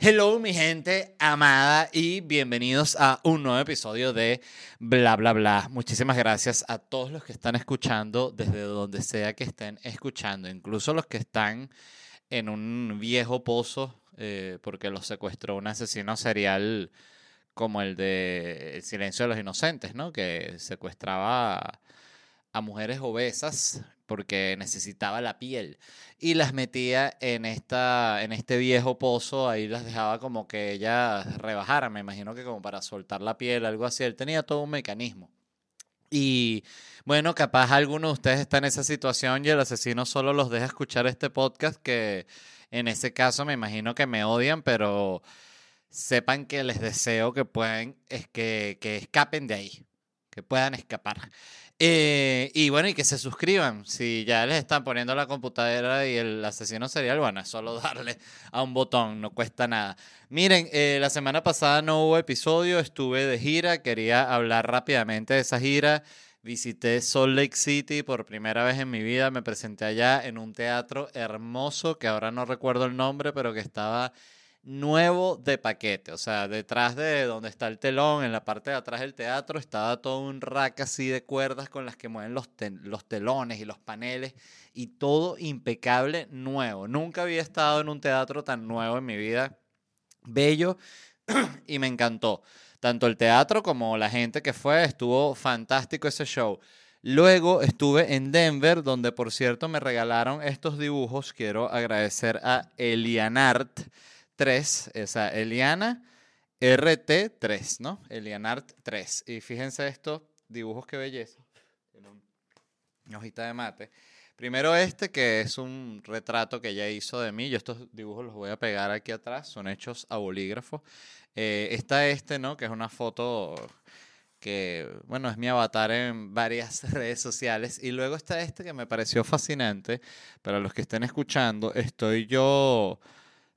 Hello mi gente amada y bienvenidos a un nuevo episodio de Bla Bla Bla. Muchísimas gracias a todos los que están escuchando desde donde sea que estén escuchando, incluso los que están en un viejo pozo eh, porque los secuestró un asesino serial como el de El silencio de los inocentes, ¿no? Que secuestraba a mujeres obesas porque necesitaba la piel. Y las metía en esta en este viejo pozo ahí las dejaba como que ellas rebajaran me imagino que como para soltar la piel algo así. Él tenía todo un mecanismo. Y bueno capaz alguno de ustedes está en esa situación y el asesino solo los deja escuchar este podcast que en ese caso me imagino que me odian pero sepan que les deseo que puedan es que, que escapen de ahí que puedan escapar eh, y bueno, y que se suscriban. Si ya les están poniendo la computadora y el asesino serial, bueno, es solo darle a un botón, no cuesta nada. Miren, eh, la semana pasada no hubo episodio, estuve de gira, quería hablar rápidamente de esa gira. Visité Salt Lake City por primera vez en mi vida, me presenté allá en un teatro hermoso, que ahora no recuerdo el nombre, pero que estaba nuevo de paquete. O sea, detrás de donde está el telón, en la parte de atrás del teatro, estaba todo un rack así de cuerdas con las que mueven los, los telones y los paneles y todo impecable, nuevo. Nunca había estado en un teatro tan nuevo en mi vida. Bello y me encantó. Tanto el teatro como la gente que fue, estuvo fantástico ese show. Luego estuve en Denver, donde por cierto me regalaron estos dibujos. Quiero agradecer a Elianart 3, esa Eliana RT3, ¿no? Elianart 3. Y fíjense estos dibujos, qué belleza. Una hojita de mate. Primero este, que es un retrato que ella hizo de mí. Yo estos dibujos los voy a pegar aquí atrás. Son hechos a bolígrafo. Eh, está este, ¿no? Que es una foto que, bueno, es mi avatar en varias redes sociales. Y luego está este que me pareció fascinante. Para los que estén escuchando, estoy yo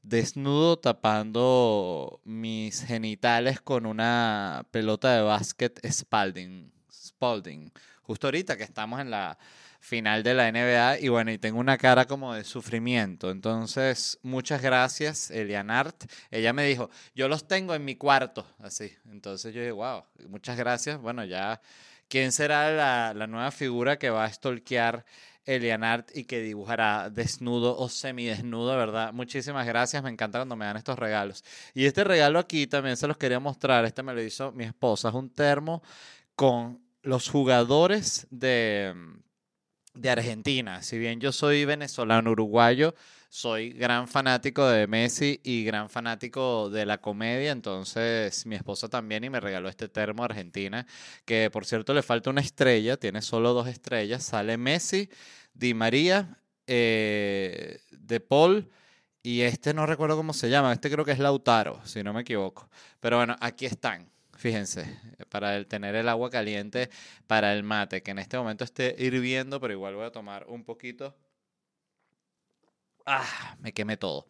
desnudo tapando mis genitales con una pelota de básquet Spalding. Spalding. Justo ahorita que estamos en la final de la NBA y bueno, y tengo una cara como de sufrimiento. Entonces, muchas gracias, Elianart. Ella me dijo, yo los tengo en mi cuarto, así. Entonces yo dije, wow, muchas gracias. Bueno, ya, ¿quién será la, la nueva figura que va a stalkear Elianart y que dibujará desnudo o semidesnudo, ¿verdad? Muchísimas gracias, me encanta cuando me dan estos regalos. Y este regalo aquí también se los quería mostrar, este me lo hizo mi esposa, es un termo con los jugadores de, de Argentina. Si bien yo soy venezolano uruguayo, soy gran fanático de Messi y gran fanático de la comedia, entonces mi esposa también y me regaló este termo Argentina, que por cierto le falta una estrella, tiene solo dos estrellas, sale Messi, Di María, eh, De Paul y este no recuerdo cómo se llama, este creo que es Lautaro, si no me equivoco, pero bueno, aquí están. Fíjense, para tener el agua caliente para el mate, que en este momento esté hirviendo, pero igual voy a tomar un poquito Ah, me quemé todo.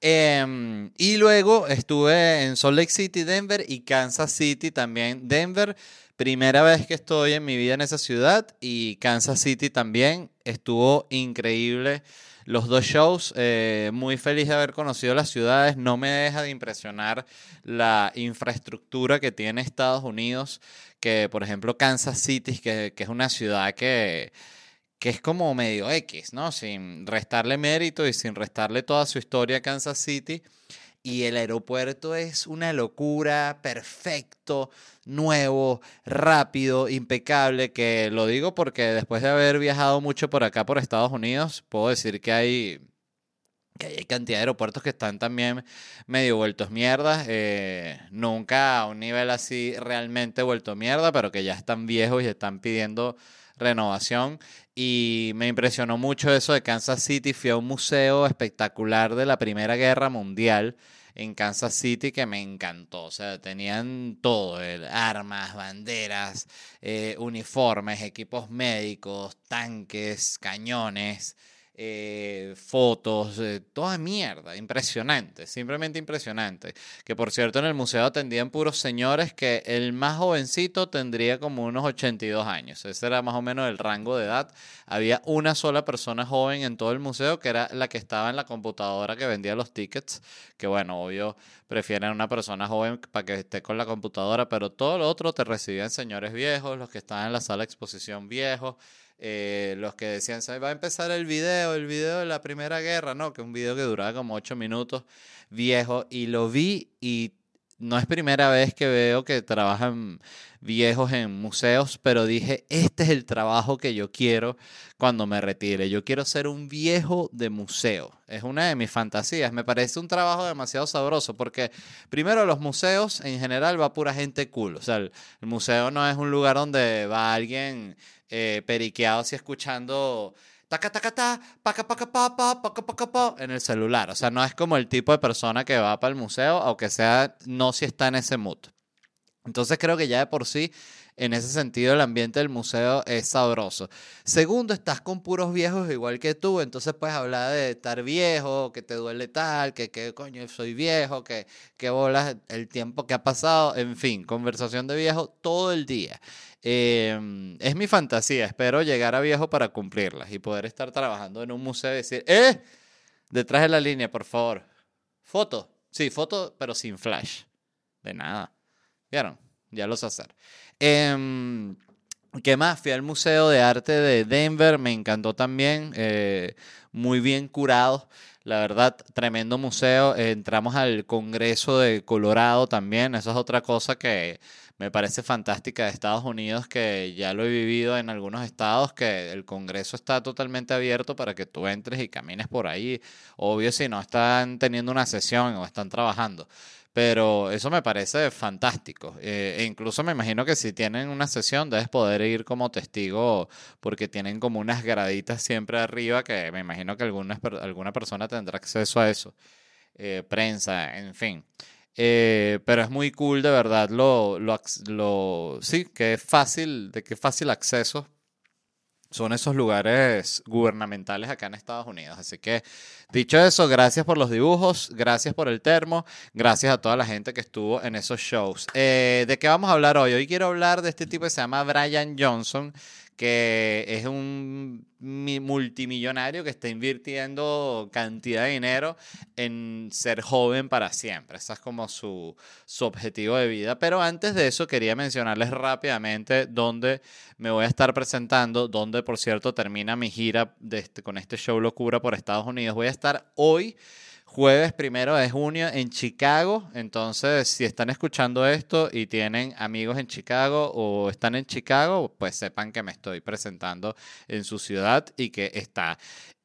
Em, y luego estuve en Salt Lake City, Denver y Kansas City también. Denver, primera vez que estoy en mi vida en esa ciudad y Kansas City también. Estuvo increíble los dos shows. Eh, muy feliz de haber conocido las ciudades. No me deja de impresionar la infraestructura que tiene Estados Unidos. Que por ejemplo Kansas City, que, que es una ciudad que que es como medio X, ¿no? Sin restarle mérito y sin restarle toda su historia a Kansas City. Y el aeropuerto es una locura, perfecto, nuevo, rápido, impecable, que lo digo porque después de haber viajado mucho por acá, por Estados Unidos, puedo decir que hay, que hay cantidad de aeropuertos que están también medio vueltos mierda. Eh, nunca a un nivel así realmente vuelto mierda, pero que ya están viejos y están pidiendo renovación y me impresionó mucho eso de Kansas City. Fui a un museo espectacular de la Primera Guerra Mundial en Kansas City que me encantó. O sea, tenían todo, armas, banderas, eh, uniformes, equipos médicos, tanques, cañones. Eh, fotos, eh, toda mierda, impresionante, simplemente impresionante. Que por cierto en el museo atendían puros señores que el más jovencito tendría como unos 82 años, ese era más o menos el rango de edad. Había una sola persona joven en todo el museo que era la que estaba en la computadora que vendía los tickets, que bueno, obvio prefieren una persona joven para que esté con la computadora, pero todo lo otro te recibían señores viejos, los que estaban en la sala de exposición viejos. Eh, los que decían, va a empezar el video, el video de la Primera Guerra, ¿no? Que un video que duraba como ocho minutos, viejo, y lo vi y no es primera vez que veo que trabajan viejos en museos, pero dije, este es el trabajo que yo quiero cuando me retire. Yo quiero ser un viejo de museo. Es una de mis fantasías. Me parece un trabajo demasiado sabroso porque primero los museos en general va pura gente cool. O sea, el, museo no es un lugar donde va alguien eh, periqueado así escuchando taca taca ta, paca paca pa, pa, paca paca pa, en el celular. O sea, no es como el tipo de persona que va para el museo, aunque sea no si está en ese mood. Entonces creo que ya de por sí, en ese sentido, el ambiente del museo es sabroso. Segundo, estás con puros viejos igual que tú, entonces puedes hablar de estar viejo, que te duele tal, que, que coño soy viejo, que, que bolas el tiempo que ha pasado, en fin, conversación de viejo todo el día. Em, es mi fantasía, espero llegar a viejo para cumplirlas y poder estar trabajando en un museo y decir, ¡eh! Detrás de la línea, por favor. Foto. Sí, foto, pero sin flash. De nada. ¿Vieron? Ya lo sé hacer. Em, ¿Qué más? Fui al Museo de Arte de Denver, me encantó también, eh, muy bien curado, la verdad, tremendo museo. entramos al Congreso de Colorado también, eso es otra cosa que me parece fantástica de Estados Unidos, que ya lo he vivido en algunos estados, que el Congreso está totalmente abierto para que tú entres y camines por ahí. Obvio si no están teniendo una sesión o están trabajando. Pero eso me parece fantástico. Eh, e incluso me imagino que si tienen una sesión debes poder ir como testigo porque tienen como unas graditas siempre arriba que me imagino que alguna, alguna persona tendrá acceso a eso. Eh, prensa, en fin. Eh, pero es muy cool, de verdad, lo, lo, sí, que es fácil, de que fácil acceso son esos lugares gubernamentales acá en Estados Unidos. Así que, dicho eso, gracias por los dibujos, gracias por el termo, gracias a toda la gente que estuvo en esos shows. Eh, ¿De qué vamos a hablar hoy? Hoy quiero hablar de este tipo que se llama Brian Johnson, que es un multimillonario que está invirtiendo cantidad de dinero en ser joven para siempre. Ese es como su, su objetivo de vida. Pero antes de eso quería mencionarles rápidamente dónde me voy a estar presentando, dónde por cierto termina mi gira este, con este show Locura por Estados Unidos. Voy a estar hoy jueves primero de junio en Chicago. Entonces, si están escuchando esto y tienen amigos en Chicago o están en Chicago, pues sepan que me estoy presentando en su ciudad y que está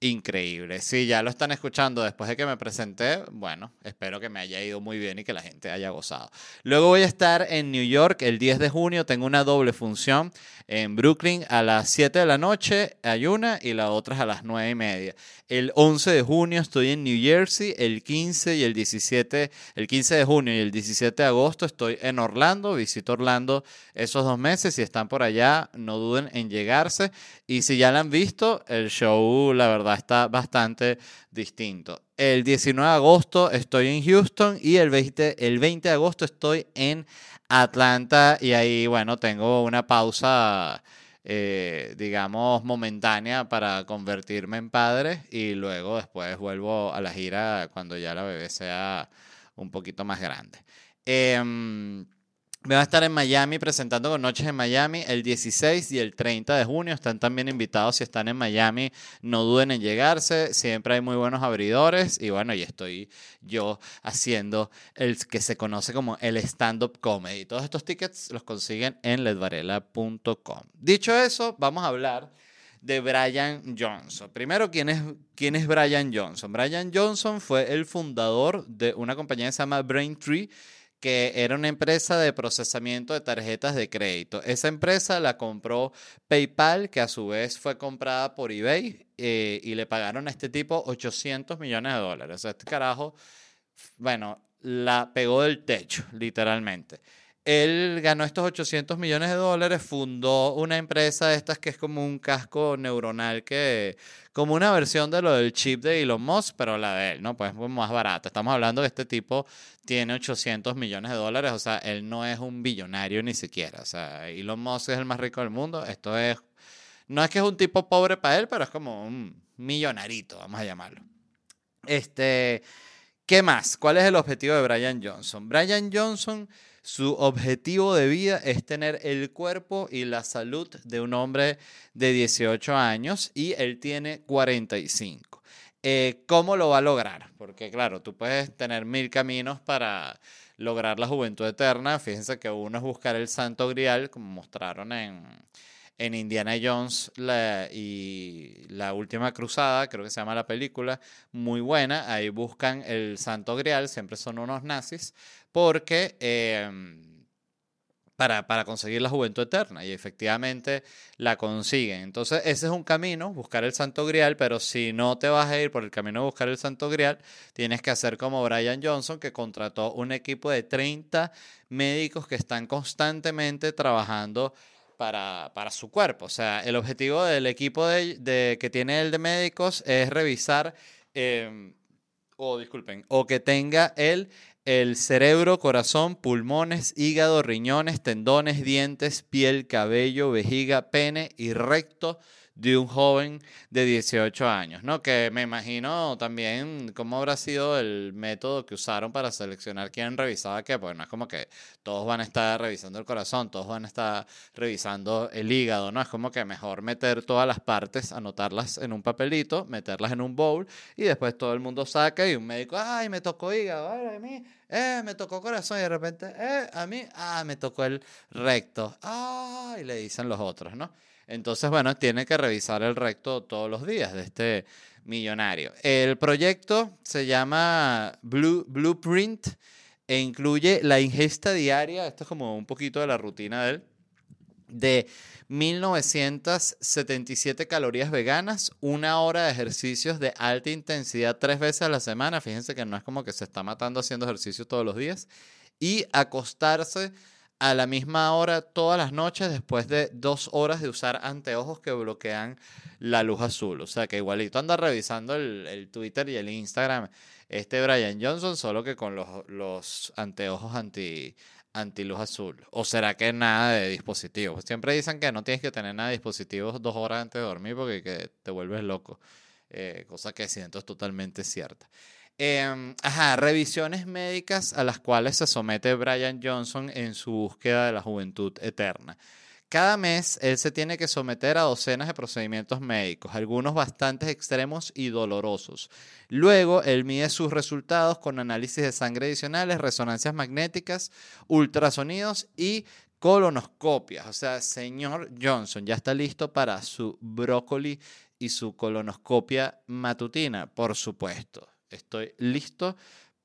increíble. Si ya lo están escuchando después de que me presenté, bueno, espero que me haya ido muy bien y que la gente haya gozado. Luego voy a estar en New York el 10 de junio, tengo una doble función en Brooklyn a las 7 de la noche, hay una y la otra es a las 9 y media. El 11 de junio estoy en New Jersey, el 15 y el 17, el 15 de junio y el 17 de agosto estoy en Orlando, visito Orlando esos dos meses, si están por allá no duden en llegarse y si ya la han visto, el show la verdad está bastante distinto. El 19 de agosto estoy en Houston y el 20, el 20 de agosto estoy en Atlanta y ahí, bueno, tengo una pausa, eh, digamos, momentánea para convertirme en padre y luego después vuelvo a la gira cuando ya la bebé sea un poquito más grande. Em, me va a estar en Miami presentando con Noches en Miami el 16 y el 30 de junio. Están también invitados si están en Miami. No duden en llegarse. Siempre hay muy buenos abridores. Y bueno, y estoy yo haciendo el que se conoce como el stand-up comedy. Todos estos tickets los consiguen en ledvarela.com. Dicho eso, vamos a hablar de Brian Johnson. Primero, ¿quién es, ¿quién es Brian Johnson? Brian Johnson fue el fundador de una compañía que se llama Braintree que era una empresa de procesamiento de tarjetas de crédito. Esa empresa la compró PayPal, que a su vez fue comprada por eBay, eh, y le pagaron a este tipo 800 millones de dólares. Este carajo, bueno, la pegó del techo, literalmente. Él ganó estos 800 millones de dólares, fundó una empresa de estas que es como un casco neuronal que, como una versión de lo del chip de Elon Musk, pero la de él, ¿no? Pues más barata. Estamos hablando de este tipo tiene 800 millones de dólares, o sea, él no es un billonario ni siquiera. O sea, Elon Musk es el más rico del mundo. Esto es, no es que es un tipo pobre para él, pero es como un millonarito, vamos a llamarlo. Este, ¿qué más? ¿Cuál es el objetivo de Brian Johnson? Brian Johnson su objetivo de vida es tener el cuerpo y la salud de un hombre de 18 años y él tiene 45. Eh, ¿Cómo lo va a lograr? Porque claro, tú puedes tener mil caminos para lograr la juventud eterna. Fíjense que uno es buscar el santo grial, como mostraron en, en Indiana Jones y la última cruzada, creo que se llama la película, muy buena. Ahí buscan el santo grial, siempre son unos nazis, porque em, para, para, conseguir la juventud eterna y efectivamente la consiguen. Entonces ese es un camino, buscar el santo grial, pero si no te vas a ir por el camino de buscar el santo grial, tienes que hacer como Brian Johnson, que contrató un equipo de 30 médicos que están constantemente trabajando para, para, su cuerpo. O sea, el objetivo del equipo de, que tiene el de médicos es revisar, em, o disculpen, o que tenga él el cerebro, corazón, pulmones, hígado, riñones, tendones, dientes, piel, cabello, vejiga, pene y recto de un joven de 18 años, ¿no? Que me imagino también cómo habrá sido el método que usaron para seleccionar quién revisaba qué, pues no es como que todos van a estar revisando el corazón, todos van a estar revisando el hígado, ¿no? Es como que mejor meter todas las partes, anotarlas en un papelito, meterlas en un bowl y después todo el mundo saca y un médico, ay, me tocó hígado, ay, a mí, eh, me tocó corazón y de repente, eh, a mí, ah, me tocó el recto, ay, le dicen los otros, ¿no? Entonces, bueno, tiene que revisar el recto todos los días de este millonario. El proyecto se llama Blue, Blueprint e incluye la ingesta diaria, esto es como un poquito de la rutina de él, de 1977 calorías veganas, una hora de ejercicios de alta intensidad tres veces a la semana, fíjense que no es como que se está matando haciendo ejercicio todos los días, y acostarse a la misma hora todas las noches después de dos horas de usar anteojos que bloquean la luz azul. O sea que igualito anda revisando el, Twitter y el Instagram este Brian Johnson, solo que con los, anteojos anti, luz azul. ¿O será que nada de dispositivos? Siempre dicen que no tienes que tener nada de dispositivos dos horas antes de dormir porque te vuelves loco. Eh, cosa que siento es totalmente cierta. Em, ajá, revisiones médicas a las cuales se somete Brian Johnson en su búsqueda de la juventud eterna. Cada mes él se tiene que someter a docenas de procedimientos médicos, algunos bastante extremos y dolorosos. Luego él mide sus resultados con análisis de sangre adicionales, resonancias magnéticas, ultrasonidos y colonoscopias. O sea, señor Johnson ya está listo para su brócoli y su colonoscopia matutina, por supuesto estoy listo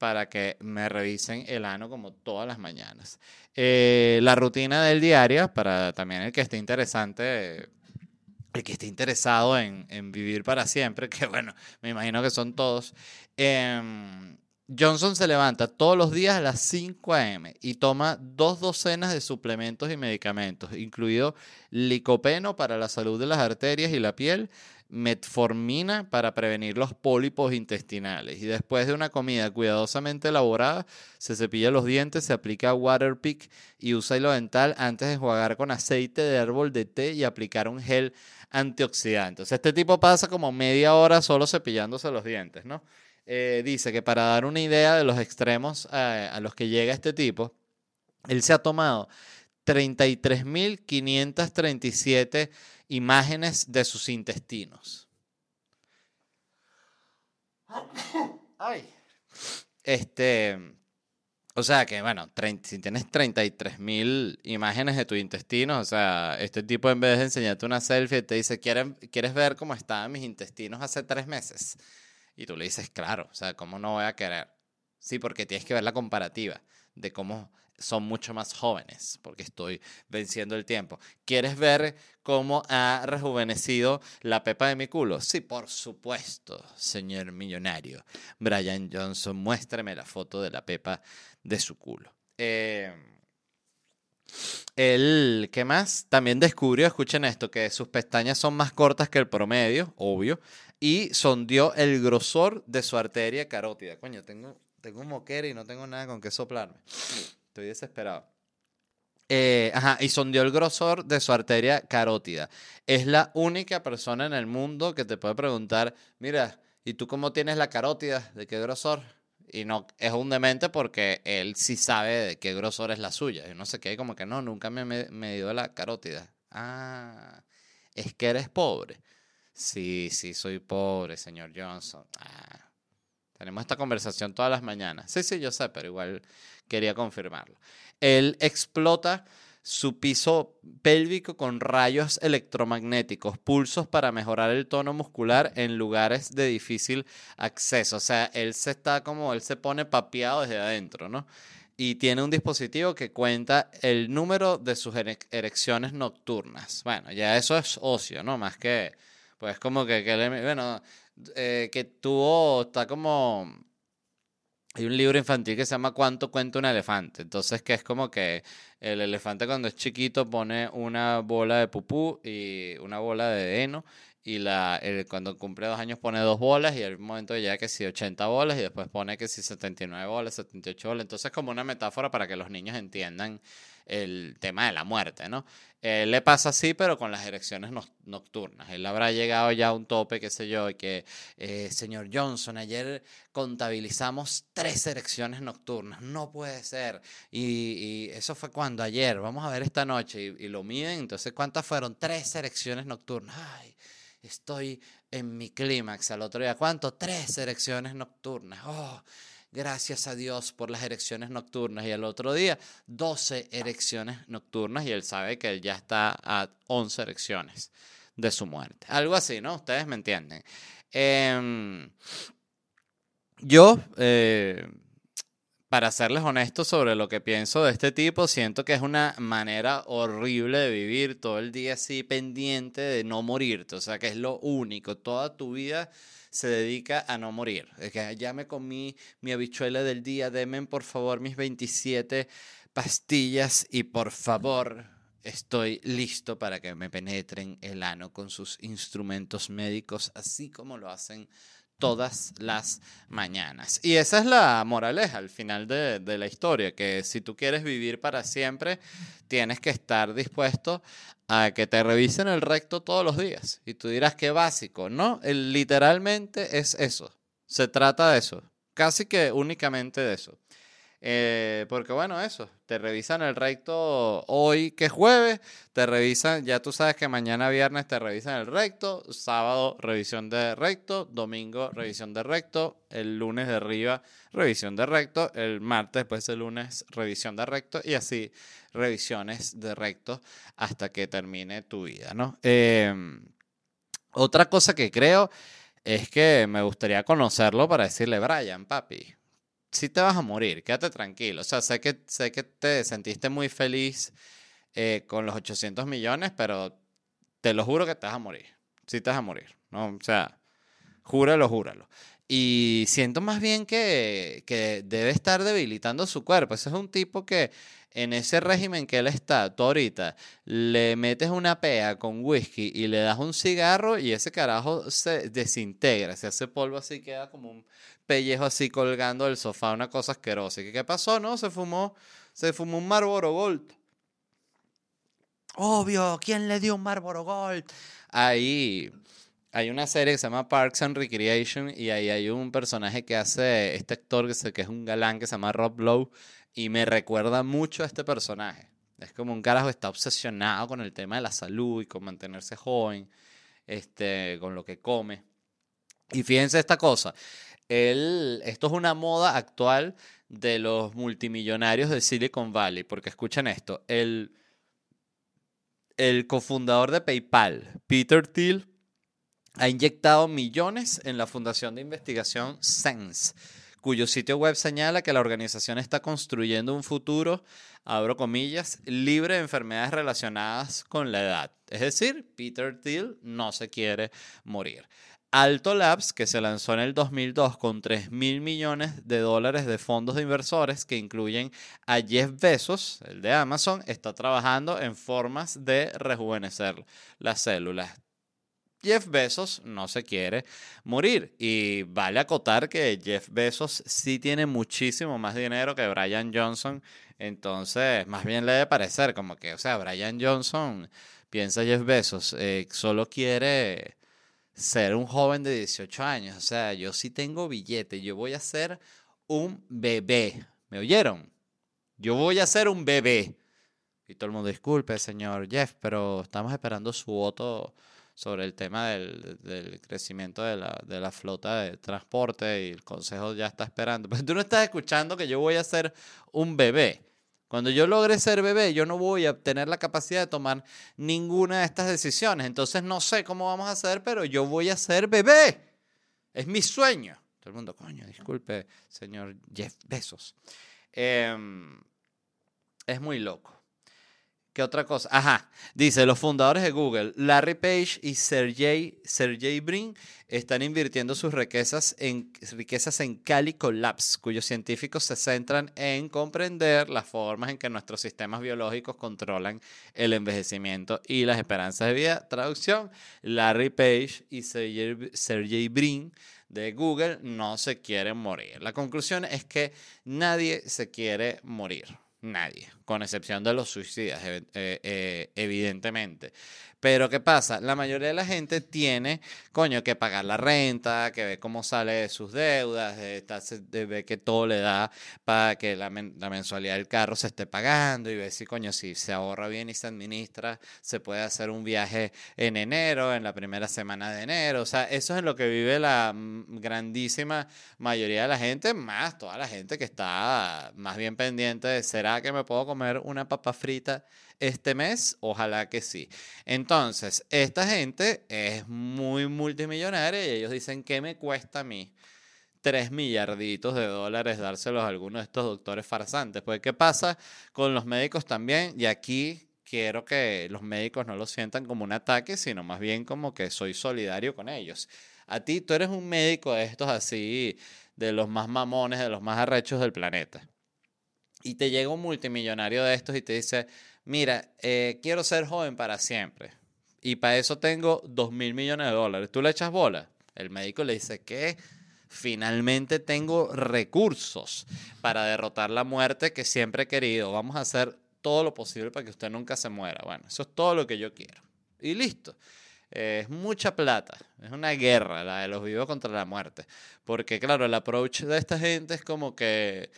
para que me revisen el ano como todas las mañanas. Eh, la rutina del diario, para también el que esté interesante, el que esté interesado en, vivir para siempre, que bueno, me imagino que son todos. Em, Johnson se levanta todos los días a las 5 a.m. y toma dos docenas de suplementos y medicamentos, incluido licopeno para la salud de las arterias y la piel, metformina para prevenir los pólipos intestinales. Y después de una comida cuidadosamente elaborada, se cepilla los dientes, se aplica Waterpik y usa hilo dental antes de enjuagar con aceite de árbol de té y aplicar un gel antioxidante. este tipo pasa como media hora solo cepillándose los dientes, ¿no? Eh, dice que para dar una idea de los extremos eh, a los que llega este tipo, él se ha tomado 33.537 imágenes de sus intestinos. Ay. Este, o sea que, bueno, si tienes 33.000 imágenes de tu intestino, o sea, este tipo en vez de enseñarte una selfie te dice, ¿quieres, ¿quieres ver cómo estaban mis intestinos hace tres meses? Y tú le dices, claro, o sea, ¿cómo no voy a querer? Sí, porque tienes que ver la comparativa de cómo son mucho más jóvenes, porque estoy venciendo el tiempo. ¿Quieres ver cómo ha rejuvenecido la pepa de mi culo? Sí, por supuesto, señor millonario. Brian Johnson, muéstrame la foto de la pepa de su culo. Eh, Él, ¿qué más? También descubrió, escuchen esto, que sus pestañas son más cortas que el promedio, obvio, y sondió el grosor de su arteria carótida. Coño, tengo, tengo un moquera y no tengo nada con qué soplarme. Estoy desesperado. Eh, ajá, y sondeó el grosor de su arteria carótida. Es la única persona en el mundo que te puede preguntar, mira, ¿y tú cómo tienes la carótida? ¿De qué grosor? Y no, es un demente porque él sí sabe de qué grosor es la suya. Y no sé qué, como que no, nunca me he medido la carótida. Ah, es que eres pobre. Sí, sí, soy pobre, señor Johnson. Ah, tenemos esta conversación todas las mañanas. Sí, sí, yo sé, pero igual quería confirmarlo. Él explota su piso pélvico con rayos electromagnéticos, pulsos para mejorar el tono muscular en lugares de difícil acceso. O sea, él se está como, él se pone papeado desde adentro, ¿no? Y tiene un dispositivo que cuenta el número de sus erecciones nocturnas. Bueno, ya eso es ocio, ¿no? Más que, pues como que, que bueno, eh, que tuvo, está como hay un libro infantil que se llama ¿Cuánto cuenta un elefante? Entonces, que es como que el elefante cuando es chiquito pone una bola de pupú y una bola de heno y la, cuando cumple dos años pone dos bolas y el momento ya que si 80 bolas y después pone que si 79 bolas, 78 bolas. Entonces, como una metáfora para que los niños entiendan el tema de la muerte, ¿no? Eh, le pasa así, pero con las erecciones nocturnas. Él habrá llegado ya a un tope, qué sé yo, y que, eh, señor Johnson, ayer contabilizamos tres erecciones nocturnas. No puede ser. Y, eso fue cuando ayer. Vamos a ver esta noche. Y, y, lo miden. Entonces, ¿cuántas fueron? Tres erecciones nocturnas. Ay, estoy en mi clímax. Al otro día, ¿cuánto? Tres erecciones nocturnas. Oh gracias a Dios por las erecciones nocturnas. Y el otro día, 12 erecciones nocturnas y él sabe que él ya está a 11 erecciones de su muerte. Algo así, ¿no? Ustedes me entienden. Em, yo, eh, para serles honesto sobre lo que pienso de este tipo, siento que es una manera horrible de vivir todo el día así pendiente de no morirte. O sea, que es lo único. Toda tu vida se dedica a no morir. Es que ya me comí mi habichuela del día, denme por favor mis 27 pastillas y por favor estoy listo para que me penetren el ano con sus instrumentos médicos, así como lo hacen todas las mañanas. Y esa es la moraleja al final de, la historia, que si tú quieres vivir para siempre, tienes que estar dispuesto a que te revisen el recto todos los días. Y tú dirás que básico, ¿no? literalmente es eso. Se trata de eso. Casi que únicamente de eso. Eh, porque bueno, eso, te revisan el recto hoy que es jueves, te revisan, ya tú sabes que mañana viernes te revisan el recto, sábado revisión de recto, domingo revisión de recto, el lunes de arriba revisión de recto, el martes después el lunes revisión de recto y así revisiones de recto hasta que termine tu vida, ¿no? Em, otra cosa que creo es que me gustaría conocerlo para decirle, Brian, papi, si te vas a morir, quédate tranquilo. O sea, sé que, sé que te sentiste muy feliz eh, con los 800 millones, pero te lo juro que te vas a morir. Sí te vas a morir, ¿no? O sea, júralo, júralo. Y siento más bien que, que debe estar debilitando su cuerpo. Ese es un tipo que en ese régimen que él está, tú ahorita, le metes una pea con whisky y le das un cigarro y ese carajo se desintegra, se hace polvo así, queda como un pellejo así colgando del sofá, una cosa asquerosa. ¿Y qué pasó? No, se fumó, se fumó un Marlboro Gold. Obvio, ¿quién le dio un Marlboro Gold? Ahí hay una serie que se llama Parks and Recreation y ahí hay un personaje que hace este actor que es un galán que se llama Rob Lowe y me recuerda mucho a este personaje. Es como un carajo que está obsesionado con el tema de la salud y con mantenerse joven, este, con lo que come. Y fíjense esta cosa, él, esto es una moda actual de los multimillonarios de Silicon Valley, porque escuchen esto, el, el cofundador de PayPal, Peter Thiel, ha inyectado millones en la fundación de investigación Sense cuyo sitio web señala que la organización está construyendo un futuro, abro comillas, libre de enfermedades relacionadas con la edad. Es decir, Peter Thiel no se quiere morir. Alto Labs, que se lanzó en el 2002 con 3 mil millones de dólares de fondos de inversores que incluyen a Jeff Bezos, el de Amazon, está trabajando en formas de rejuvenecer las células. Jeff Bezos no se quiere morir y vale acotar que Jeff Bezos sí tiene muchísimo más dinero que Brian Johnson, entonces más bien le debe parecer como que, o sea, Brian Johnson, piensa Jeff Bezos, eh, solo quiere ser un joven de 18 años. O sea, yo sí tengo billete, yo voy a ser un bebé. ¿Me oyeron? Yo voy a ser un bebé. Y todo el mundo, disculpe, señor Jeff, pero estamos esperando su voto sobre el tema del, del crecimiento de la, de la, flota de transporte y el consejo ya está esperando. Pero tú no estás escuchando que yo voy a ser un bebé. Cuando yo logre ser bebé, yo no voy a tener la capacidad de tomar ninguna de estas decisiones. Entonces no sé cómo vamos a hacer, pero yo voy a ser bebé. Es mi sueño. Todo el mundo, coño, disculpe, señor Jeff Bezos. Em, es muy loco. ¿Qué otra cosa? Ajá, dice, los fundadores de Google, Larry Page y Sergey, Sergey Brin, están invirtiendo sus riquezas en, riquezas en Calico Labs, cuyos científicos se centran en comprender las formas en que nuestros sistemas biológicos controlan el envejecimiento y las esperanzas de vida. Traducción, Larry Page y Sergey, Sergey Brin de Google no se quieren morir. La conclusión es que nadie se quiere morir. Nadie, con excepción de los suicidas, eh, eh, evidentemente. Pero ¿qué pasa? La mayoría de la gente tiene, coño, que pagar la renta, que ve cómo sale de sus deudas, de, ve que todo le da para que la, mensualidad del carro se esté pagando y ve si, coño, si se ahorra bien y se administra, se puede hacer un viaje en enero, en la primera semana de enero. O sea, eso es lo que vive la mm, grandísima mayoría de la gente, más toda la gente que está más bien pendiente de, ¿será que me puedo comer una papa frita? este mes? Ojalá que sí. Entonces, esta gente es muy multimillonaria y ellos dicen, ¿qué me cuesta a mí? Tres millarditos de dólares dárselos a algunos de estos doctores farsantes. Pues, ¿qué pasa con los médicos también? Y aquí quiero que los médicos no lo sientan como un ataque, sino más bien como que soy solidario con ellos. A ti, tú eres un médico de estos así, de los más mamones, de los más arrechos del planeta. Y te llega un multimillonario de estos y te dice, mira, eh, quiero ser joven para siempre. Y para eso tengo dos mil millones de dólares. ¿Tú le echas bola? El médico le dice que finalmente tengo recursos para derrotar la muerte que siempre he querido. Vamos a hacer todo lo posible para que usted nunca se muera. Bueno, eso es todo lo que yo quiero. Y listo. es mucha plata. Es una guerra la de los vivos contra la muerte. Porque claro, el approach de esta gente es como que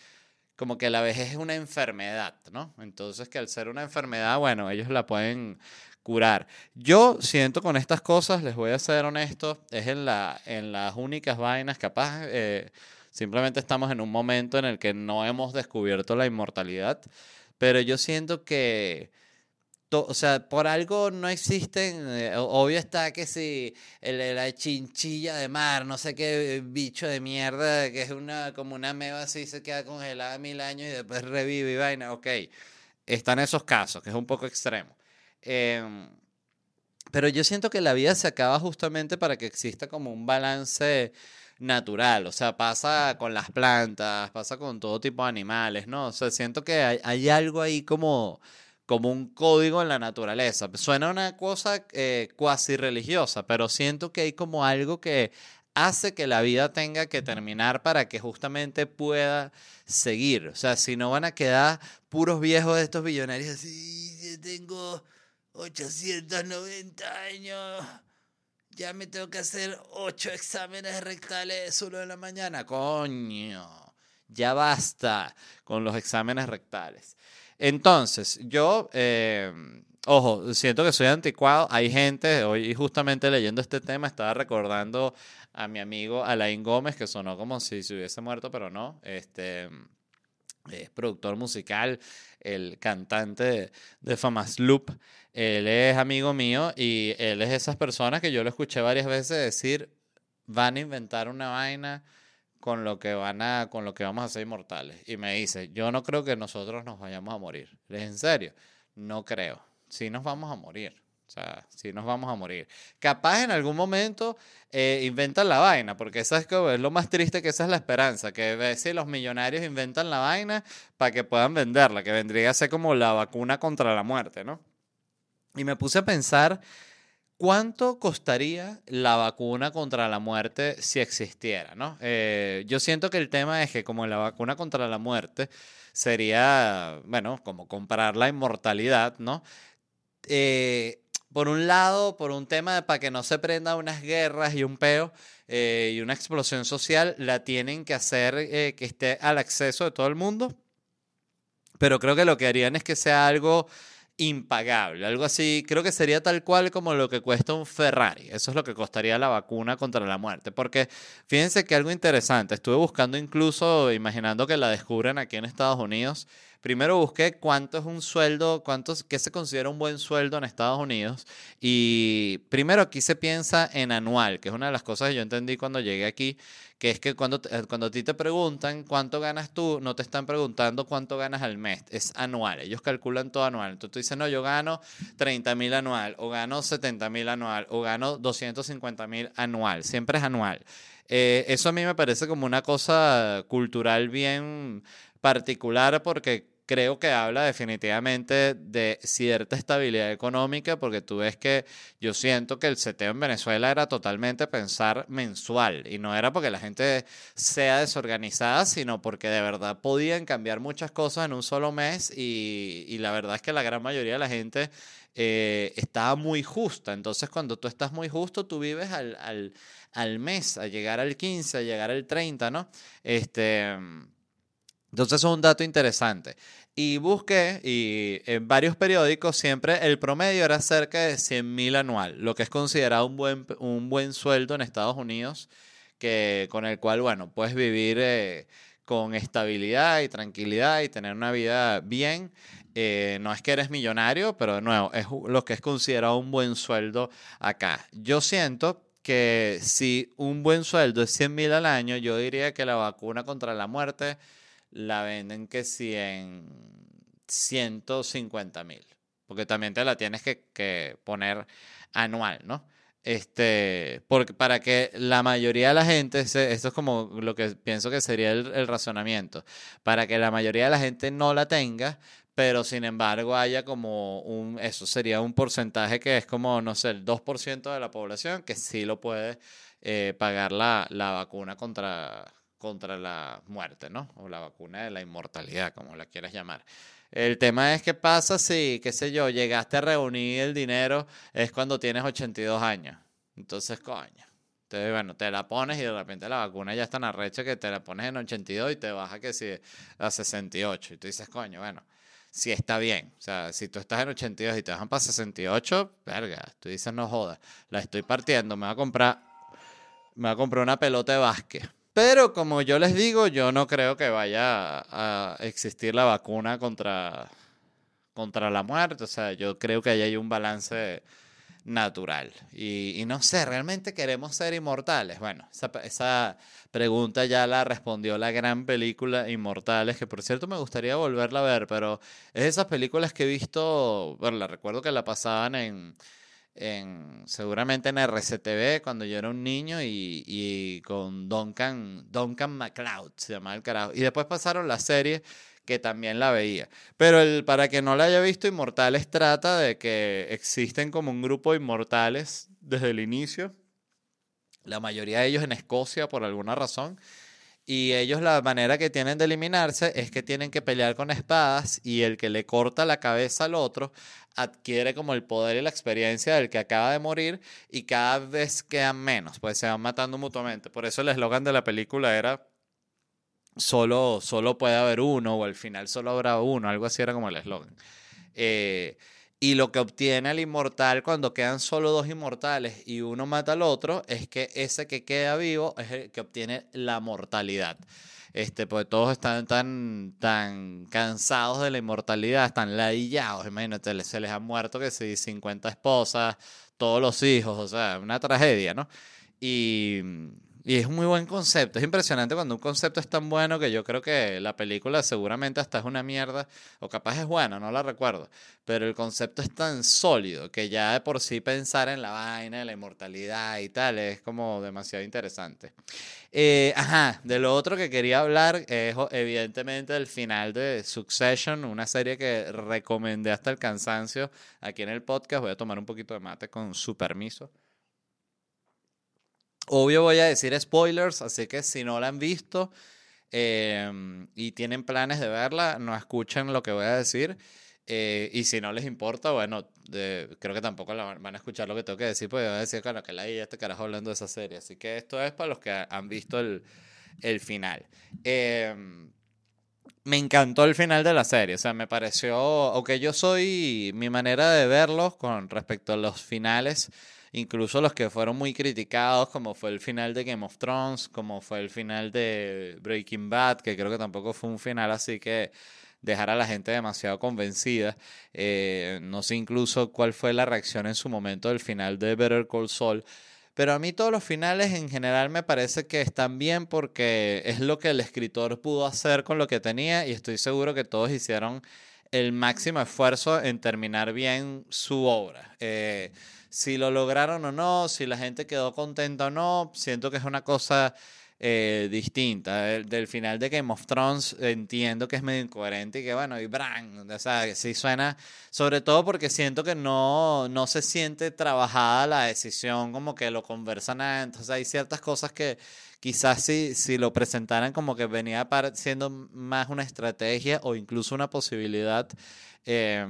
como que la vejez es una enfermedad, ¿no? Entonces que al ser una enfermedad, bueno, ellos la pueden curar. Yo siento con estas cosas, les voy a ser honesto, es en, la, en las únicas vainas, capaz, eh, simplemente estamos en un momento en el que no hemos descubierto la inmortalidad, pero yo siento que o sea, por algo no existen, eh, obvio está que si la chinchilla de mar, no sé qué bicho de mierda, que es una como una meba así, se queda congelada mil años y después revive y vaina, ok, están esos casos, que es un poco extremo. Em, pero yo siento que la vida se acaba justamente para que exista como un balance natural, o sea, pasa con las plantas, pasa con todo tipo de animales, ¿no? O sea, siento que hay, hay algo ahí como como un código en la naturaleza. Suena una cosa eh, cuasi religiosa, pero siento que hay como algo que hace que la vida tenga que terminar para que justamente pueda seguir. O sea, si no van a quedar puros viejos de estos billonarios así, tengo 890 años, ya me tengo que hacer 8 exámenes rectales solo en la mañana. Coño, ya basta con los exámenes rectales. Entonces, yo, eh, ojo, siento que soy anticuado. Hay gente, hoy justamente leyendo este tema, estaba recordando a mi amigo Alain Gómez, que sonó como si se hubiese muerto, pero no. Este es productor musical, el cantante de, de Famas Loop. Él es amigo mío y él es esas personas que yo lo escuché varias veces decir, van a inventar una vaina con lo que van a, con lo que vamos a ser inmortales. Y me dice, yo no creo que nosotros nos vayamos a morir. ¿Es en serio? No creo. Sí nos vamos a morir. O sea, sí nos vamos a morir. Capaz en algún momento eh, inventan la vaina, porque esa es, es lo más triste que esa es la esperanza, que si los millonarios inventan la vaina para que puedan venderla, que vendría a ser como la vacuna contra la muerte, ¿no? Y me puse a pensar ¿Cuánto costaría la vacuna contra la muerte si existiera? ¿no? Eh, yo siento que el tema es que como la vacuna contra la muerte sería, bueno, como comprar la inmortalidad, ¿no? Eh, por un lado, por un tema de para que no se prenda unas guerras y un peo eh, y una explosión social, la tienen que hacer que esté al acceso de todo el mundo. Pero creo que lo que harían es que sea algo impagable, algo así, creo que sería tal cual como lo que cuesta un Ferrari, eso es lo que costaría la vacuna contra la muerte, porque fíjense que algo interesante, estuve buscando incluso, imaginando que la descubren aquí en Estados Unidos, primero busqué cuánto es un sueldo, cuánto, qué se considera un buen sueldo en Estados Unidos. Y primero aquí se piensa en anual, que es una de las cosas que yo entendí cuando llegué aquí, que es que cuando, eh, cuando a ti te preguntan cuánto ganas tú, no te están preguntando cuánto ganas al mes, es anual. Ellos calculan todo anual. Entonces tú dices, no, yo gano 30 mil anual, o gano 70 mil anual, o gano 250 mil anual. Siempre es anual. Eh, eso a mí me parece como una cosa cultural bien particular porque creo que habla definitivamente de cierta estabilidad económica, porque tú ves que yo siento que el seteo en Venezuela era totalmente pensar mensual, y no era porque la gente sea desorganizada, sino porque de verdad podían cambiar muchas cosas en un solo mes, y, la verdad es que la gran mayoría de la gente eh, estaba muy justa. Entonces, cuando tú estás muy justo, tú vives al, al, al mes, a llegar al 15, a llegar al 30, ¿no? Este. Entonces, es un dato interesante. Y busqué, y en varios periódicos siempre el promedio era cerca de 100 mil anual, lo que es considerado un buen, un buen sueldo en Estados Unidos, que, con el cual, bueno, puedes vivir eh, con estabilidad y tranquilidad y tener una vida bien. Eh, no es que eres millonario, pero de nuevo, es lo que es considerado un buen sueldo acá. Yo siento que si un buen sueldo es 100 mil al año, yo diría que la vacuna contra la muerte la venden que si en 150 mil, porque también te la tienes que, poner anual, ¿no? Este, porque para que la mayoría de la gente, esto es como lo que pienso que sería el, razonamiento, para que la mayoría de la gente no la tenga, pero sin embargo haya como un, eso sería un porcentaje que es como, no sé, el 2% de la población que sí lo puede eh, pagar la, la vacuna contra, contra la muerte, ¿no? O la vacuna de la inmortalidad, como la quieras llamar. El tema es qué pasa si, qué sé yo, llegaste a reunir el dinero, es cuando tienes 82 años. Entonces, coño. Entonces, bueno, te la pones y de repente la vacuna ya está tan arrecha que te la pones en 82 y te baja que si a 68. Y tú dices, coño, bueno, si está bien. O sea, si tú estás en 82 y te bajan para 68, verga, tú dices, no jodas, la estoy partiendo, me voy a comprar, me voy a comprar una pelota de básquet pero como yo les digo, yo no creo que vaya a existir la vacuna contra, contra la muerte. O sea, yo creo que ahí hay un balance natural. Y, no sé, ¿realmente queremos ser inmortales? Bueno, esa, esa, pregunta ya la respondió la gran película Inmortales, que por cierto me gustaría volverla a ver, pero es de esas películas que he visto, bueno, la recuerdo que la pasaban en en, seguramente en RCTV cuando yo era un niño y, y con Duncan, Duncan MacLeod, se llamaba el carajo. Y después pasaron la serie que también la veía. Pero el, para que no la haya visto, Inmortales trata de que existen como un grupo de inmortales desde el inicio, la mayoría de ellos en Escocia por alguna razón, y ellos la manera que tienen de eliminarse es que tienen que pelear con espadas y el que le corta la cabeza al otro adquiere como el poder y la experiencia del que acaba de morir y cada vez quedan menos, pues se van matando mutuamente. Por eso el eslogan de la película era solo, solo puede haber uno o al final solo habrá uno, algo así era como el eslogan. Eh, y lo que obtiene el inmortal cuando quedan solo dos inmortales y uno mata al otro es que ese que queda vivo es el que obtiene la mortalidad. Este, pues todos están tan, tan cansados de la inmortalidad, están ladillados. Imagínate, se les ha muerto que si 50 esposas, todos los hijos, o sea, una tragedia, ¿no? Y y es un muy buen concepto. Es impresionante cuando un concepto es tan bueno que yo creo que la película seguramente hasta es una mierda, o capaz es buena, no la recuerdo. Pero el concepto es tan sólido que ya de por sí pensar en la vaina, en la inmortalidad y tal, es como demasiado interesante. Eh, ajá, de lo otro que quería hablar es evidentemente el final de Succession, una serie que recomendé hasta el cansancio aquí en el podcast. Voy a tomar un poquito de mate con su permiso. Obvio voy a decir spoilers, así que si no la han visto em, y tienen planes de verla, no escuchen lo que voy a decir. Eh, y si no les importa, bueno, creo que tampoco van a escuchar lo que tengo que decir, porque voy a decir, claro, que la este carajo hablando de esa serie. Así que esto es para los que han visto el, el final. Em, me encantó el final de la serie, o sea, me pareció, aunque yo soy, mi manera de verlos con respecto a los finales incluso los que fueron muy criticados, como fue el final de Game of Thrones, como fue el final de Breaking Bad, que creo que tampoco fue un final así que dejar a la gente demasiado convencida. Eh, no sé incluso cuál fue la reacción en su momento del final de Better Call Saul. Pero a mí todos los finales en general me parece que están bien porque es lo que el escritor pudo hacer con lo que tenía y estoy seguro que todos hicieron el máximo esfuerzo en terminar bien su obra. Eh, si lo lograron o no, si la gente quedó contenta o no, siento que es una cosa eh, distinta. Del, final de Game of Thrones entiendo que es medio incoherente y que bueno, y Bran, o sea, sí suena, sobre todo porque siento que no, no se siente trabajada la decisión, como que lo conversan antes, sea, hay ciertas cosas que quizás si, si lo presentaran como que venía siendo más una estrategia o incluso una posibilidad. Eh,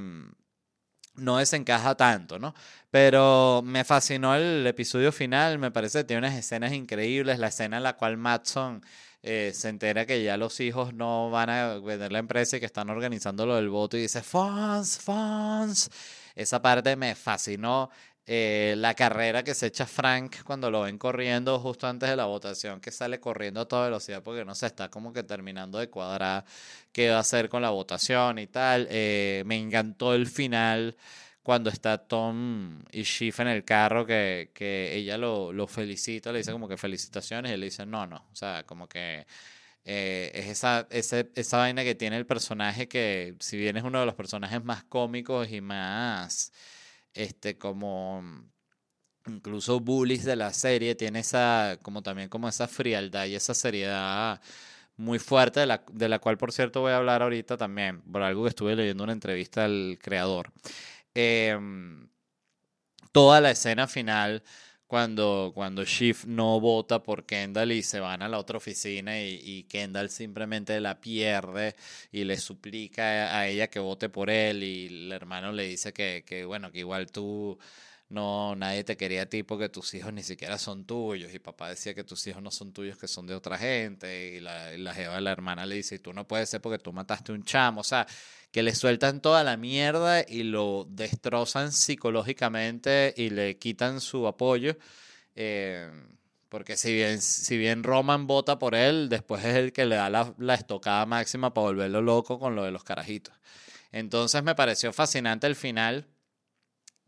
no desencaja tanto, ¿no? Pero me fascinó el episodio final, me parece que tiene unas escenas increíbles, la escena en la cual Matson eh, se entera que ya los hijos no van a vender la empresa y que están organizando lo del voto y dice, Fons, Fons. Esa parte me fascinó. Eh, la carrera que se echa Frank cuando lo ven corriendo justo antes de la votación, que sale corriendo a toda velocidad porque no se está como que terminando de cuadrar qué va a hacer con la votación y tal. Eh, me encantó el final cuando está Tom y Schiff en el carro, que, que ella lo, lo, felicita, le dice como que felicitaciones, y él le dice no, no, o sea, como que eh, es esa, esa, esa vaina que tiene el personaje que, si bien es uno de los personajes más cómicos y más este, como incluso Bullies de la serie, tiene esa, como también como esa frialdad y esa seriedad muy fuerte, de la, de la cual por cierto voy a hablar ahorita también, por algo que estuve leyendo una entrevista al creador. Em, toda la escena final cuando, cuando Shift no vota por Kendall y se van a la otra oficina y, Kendall simplemente la pierde y le suplica a ella que vote por él y el hermano le dice que, que bueno, que igual tú no, nadie te quería a ti porque tus hijos ni siquiera son tuyos. Y papá decía que tus hijos no son tuyos, que son de otra gente. Y la, la jeva de la hermana le dice, y tú no puedes ser porque tú mataste un chamo. O sea, que le sueltan toda la mierda y lo destrozan psicológicamente y le quitan su apoyo. Eh, porque si bien, si bien Roman vota por él, después es el que le da la, la estocada máxima para volverlo loco con lo de los carajitos. Entonces me pareció fascinante el final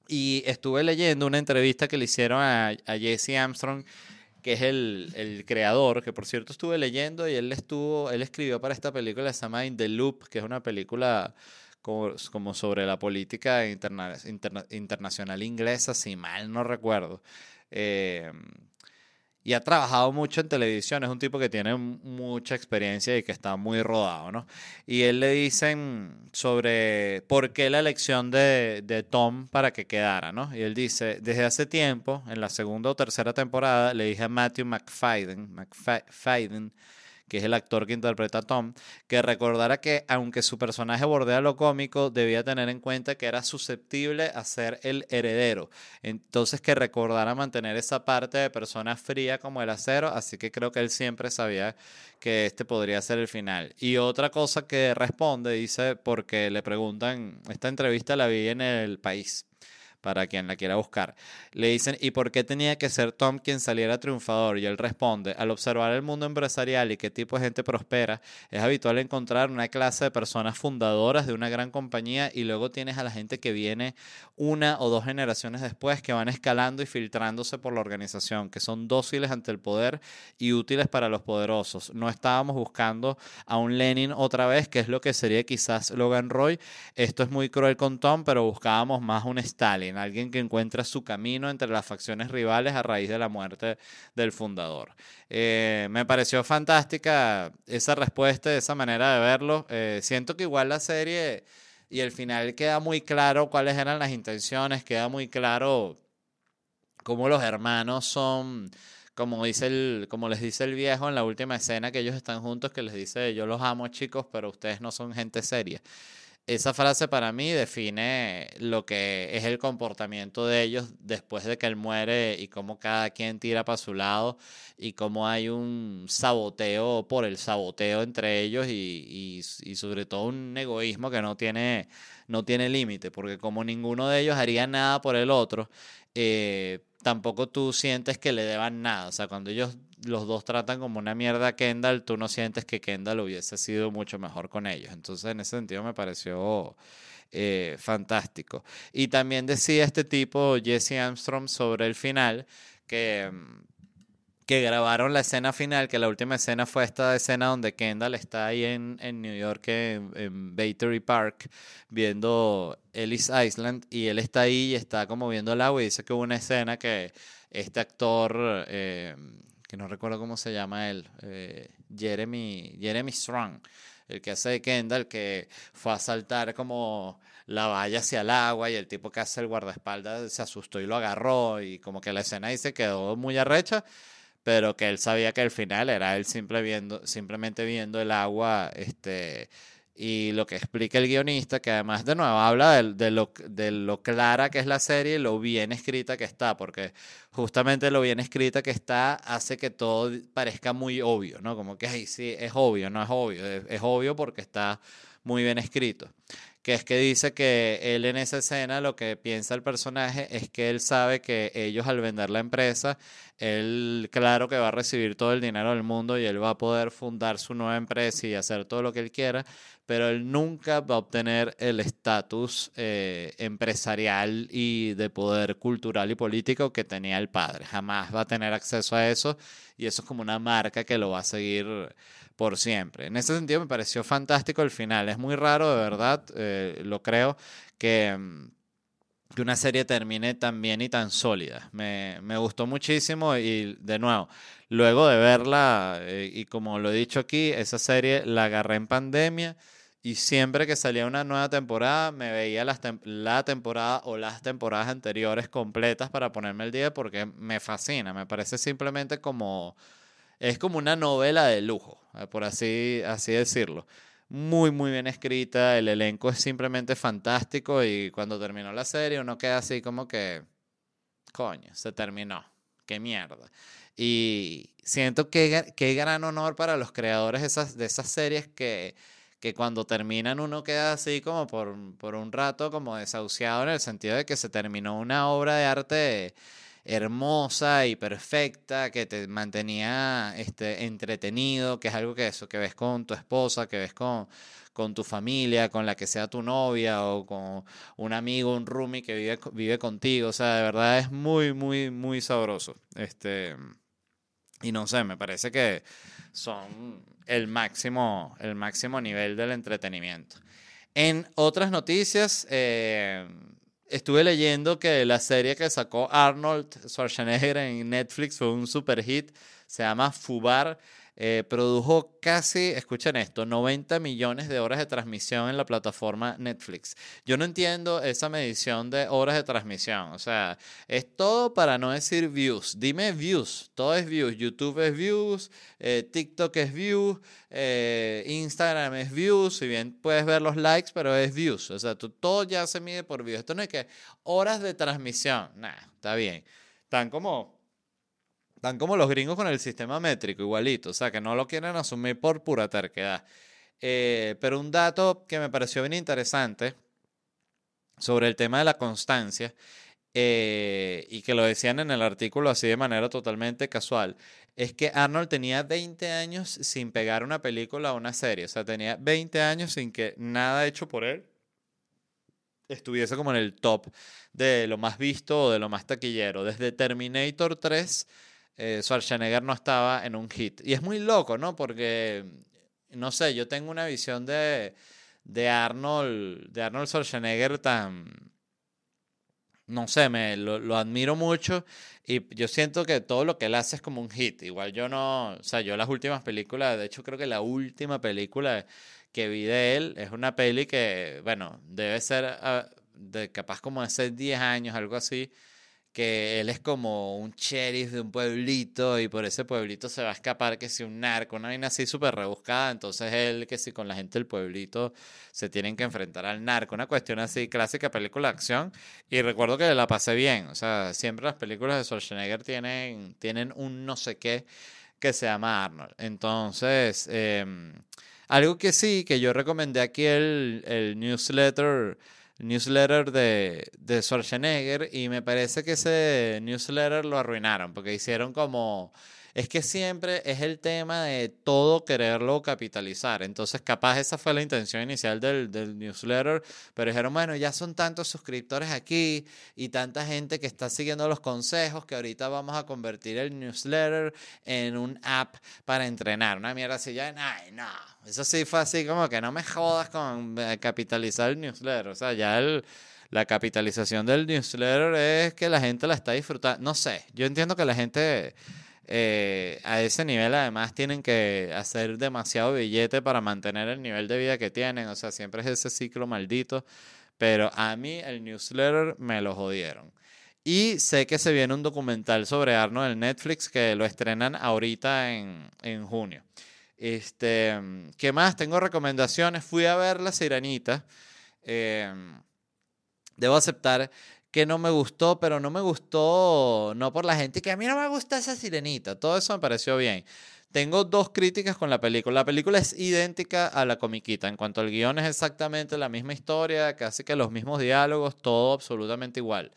y estuve leyendo una entrevista que le hicieron a, a Jesse Armstrong, que es el, el, creador, que por cierto estuve leyendo y él estuvo, él escribió para esta película se llama In the Loop, que es una película como, como sobre la política interna, internacional inglesa, si mal no recuerdo. Eh, y ha trabajado mucho en televisión, es un tipo que tiene mucha experiencia y que está muy rodado, ¿no? Y él le dicen sobre por qué la elección de, de Tom para que quedara, ¿no? Y él dice, desde hace tiempo, en la segunda o tercera temporada, le dije a Matthew McFadden, McFadden que es el actor que interpreta a Tom, que recordara que aunque su personaje bordea lo cómico, debía tener en cuenta que era susceptible a ser el heredero. Entonces que recordara mantener esa parte de persona fría como el acero, así que creo que él siempre sabía que este podría ser el final. Y otra cosa que responde, dice, porque le preguntan, esta entrevista la vi en el país para quien la quiera buscar. Le dicen, ¿y por qué tenía que ser Tom quien saliera triunfador? Y él responde, al observar el mundo empresarial y qué tipo de gente prospera, es habitual encontrar una clase de personas fundadoras de una gran compañía y luego tienes a la gente que viene una o dos generaciones después que van escalando y filtrándose por la organización, que son dóciles ante el poder y útiles para los poderosos. No estábamos buscando a un Lenin otra vez, que es lo que sería quizás Logan Roy. Esto es muy cruel con Tom, pero buscábamos más un Stalin alguien que encuentra su camino entre las facciones rivales a raíz de la muerte del fundador. Eh, me pareció fantástica esa respuesta, esa manera de verlo. Eh, siento que igual la serie y el final queda muy claro cuáles eran las intenciones, queda muy claro cómo los hermanos son como dice el, como les dice el viejo en la última escena que ellos están juntos, que les dice yo los amo chicos, pero ustedes no son gente seria esa frase para mí define lo que es el comportamiento de ellos después de que él muere y cómo cada quien tira para su lado y cómo hay un saboteo por el saboteo entre ellos y, y, sobre todo un egoísmo que no tiene, no tiene límite, porque como ninguno de ellos haría nada por el otro, eh, tampoco tú sientes que le deban nada. O sea, cuando ellos los dos tratan como una mierda a Kendall, tú no sientes que Kendall hubiese sido mucho mejor con ellos. Entonces, en ese sentido me pareció eh, fantástico. Y también decía este tipo, Jesse Armstrong, sobre el final, que, que grabaron la escena final, que la última escena fue esta escena donde Kendall está ahí en, en New York, en, en, Battery Park, viendo Ellis Island, y él está ahí y está como viendo el agua y dice que hubo una escena que este actor... Eh, no recuerdo cómo se llama él, eh, Jeremy, Jeremy Strong, el que hace de Kendall, que fue a saltar como la valla hacia el agua y el tipo que hace el guardaespaldas se asustó y lo agarró y como que la escena ahí se quedó muy arrecha, pero que él sabía que el final era él simple viendo, simplemente viendo el agua este, y lo que explica el guionista, que además de nuevo habla de, lo, de, lo, clara que es la serie y lo bien escrita que está, porque justamente lo bien escrita que está hace que todo parezca muy obvio, ¿no? Como que, ay, sí, es obvio, no es obvio, es obvio porque está muy bien escrito que es que dice que él en esa escena lo que piensa el personaje es que él sabe que ellos al vender la empresa, él claro que va a recibir todo el dinero del mundo y él va a poder fundar su nueva empresa y hacer todo lo que él quiera, pero él nunca va a obtener el estatus eh, empresarial y de poder cultural y político que tenía el padre. Jamás va a tener acceso a eso y eso es como una marca que lo va a seguir por siempre. En ese sentido me pareció fantástico el final. Es muy raro, de verdad, eh, lo creo, que, mm, que, una serie termine tan bien y tan sólida. Me, me gustó muchísimo y de nuevo, luego de verla, eh, y como lo he dicho aquí, esa serie la agarré en pandemia. Y siempre que salía una nueva temporada, me veía la temporada o las temporadas anteriores completas para ponerme el día porque me fascina. Me parece simplemente como, es como una novela de lujo, eh, por así, así decirlo. Muy, muy bien escrita, el elenco es simplemente fantástico y cuando terminó la serie uno queda así como que, coño, se terminó, qué mierda. Y siento que qué gran honor para los creadores de esas, de esas series que, que cuando terminan uno queda así como por, por un rato como desahuciado en el sentido de que se terminó una obra de arte hermosa y perfecta, que te mantenía este, entretenido, que es algo que eso, que ves con tu esposa, que ves con, con tu familia, con la que sea tu novia o con un amigo, un roomie que vive, vive contigo. O sea, de verdad es muy, muy, muy sabroso. Este, y no sé, me parece que son el máximo, el máximo nivel del entretenimiento. En otras noticias, eh, estuve leyendo que la serie que sacó Arnold Schwarzenegger en Netflix fue un super hit. Se llama Fubar. Eh, produjo casi, escuchen esto, 90 millones de horas de transmisión en la plataforma Netflix. Yo no entiendo esa medición de horas de transmisión. O sea, es todo para no decir views. Dime views. Todo es views. YouTube es views, eh, TikTok es views, eh, Instagram es views. Si bien puedes ver los likes, pero es views. O sea, todo ya se mide por views. Esto no es que horas de transmisión. Nah, está bien. Están como están como los gringos con el sistema métrico, igualito. O sea, que no lo quieren asumir por pura terquedad. Eh, pero un dato que me pareció bien interesante sobre el tema de la constancia eh, y que lo decían en el artículo así de manera totalmente casual, es que Arnold tenía 20 años sin pegar una película o una serie. O sea, tenía 20 años sin que nada hecho por él estuviese como en el top de lo más visto o de lo más taquillero. Desde Terminator 3, eh, Schwarzenegger no estaba en un hit. Y es muy loco, ¿no? Porque, no sé, yo tengo una visión de, de Arnold, de Arnold Schwarzenegger tan no sé, me lo, admiro mucho y yo siento que todo lo que él hace es como un hit. Igual yo no, o sea, yo las últimas películas, de hecho creo que la última película que vi de él es una peli que, bueno, debe ser ah, de capaz como hace 10 años, algo así, que él es como un sheriff de un pueblito y por ese pueblito se va a escapar que si un narco, una vaina así súper rebuscada, entonces él que si con la gente del pueblito se tienen que enfrentar al narco, una cuestión así clásica película de acción y recuerdo que la pasé bien, o sea, siempre las películas de Schwarzenegger tienen, tienen un no sé qué que se llama Arnold, entonces... Em, algo que sí, que yo recomendé aquí el, el newsletter newsletter de, de Schwarzenegger y me parece que ese newsletter lo arruinaron porque hicieron como es que siempre es el tema de todo quererlo capitalizar. Entonces, capaz esa fue la intención inicial del, del, newsletter, pero dijeron, bueno, ya son tantos suscriptores aquí y tanta gente que está siguiendo los consejos que ahorita vamos a convertir el newsletter en un app para entrenar. Una mierda así, ya, ay, no. Eso sí fue así como que no me jodas con eh, capitalizar el newsletter. O sea, ya el la capitalización del newsletter es que la gente la está disfrutando. No sé, yo entiendo que la gente eh, a ese nivel además tienen que hacer demasiado billete para mantener el nivel de vida que tienen, o sea, siempre es ese ciclo maldito, pero a mí el newsletter me lo jodieron. Y sé que se viene un documental sobre Arnold Netflix que lo estrenan ahorita en, en junio. Este, ¿Qué más? Tengo recomendaciones. Fui a ver La Sirenita. Eh, debo aceptar que no me gustó, pero no me gustó no por la gente, que a mí no me gusta esa sirenita, todo eso me pareció bien. Tengo dos críticas con la película. La película es idéntica a la comiquita. En cuanto al guion es exactamente la misma historia, casi que los mismos diálogos, todo absolutamente igual.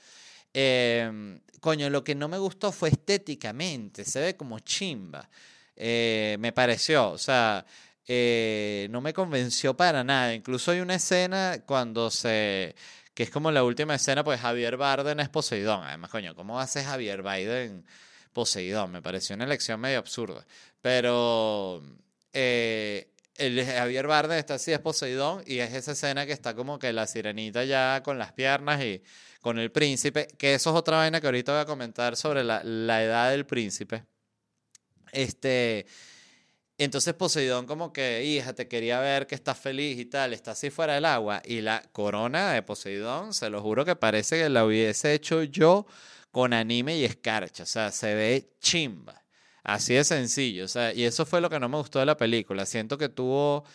Em, coño, lo que no me gustó fue estéticamente, se ve como chimba. Eh, me pareció, o sea, eh, no me convenció para nada. Incluso hay una escena cuando se que es como la última escena, pues Javier Bardem es Poseidón. Además, coño, ¿cómo hace Javier Biden Poseidón? Me pareció una elección medio absurda. Pero eh, el Javier Bardem está así, es Poseidón, y es esa escena que está como que la sirenita ya con las piernas y con el príncipe, que eso es otra vaina que ahorita voy a comentar sobre la, la edad del príncipe. Este entonces Poseidón como que, hija, te quería ver que estás feliz y tal, está así fuera del agua. Y la corona de Poseidón, se lo juro que parece que la hubiese hecho yo con anime y escarcha. O sea, se ve chimba. Así de sencillo. O sea, y eso fue lo que no me gustó de la película. Siento que tuvo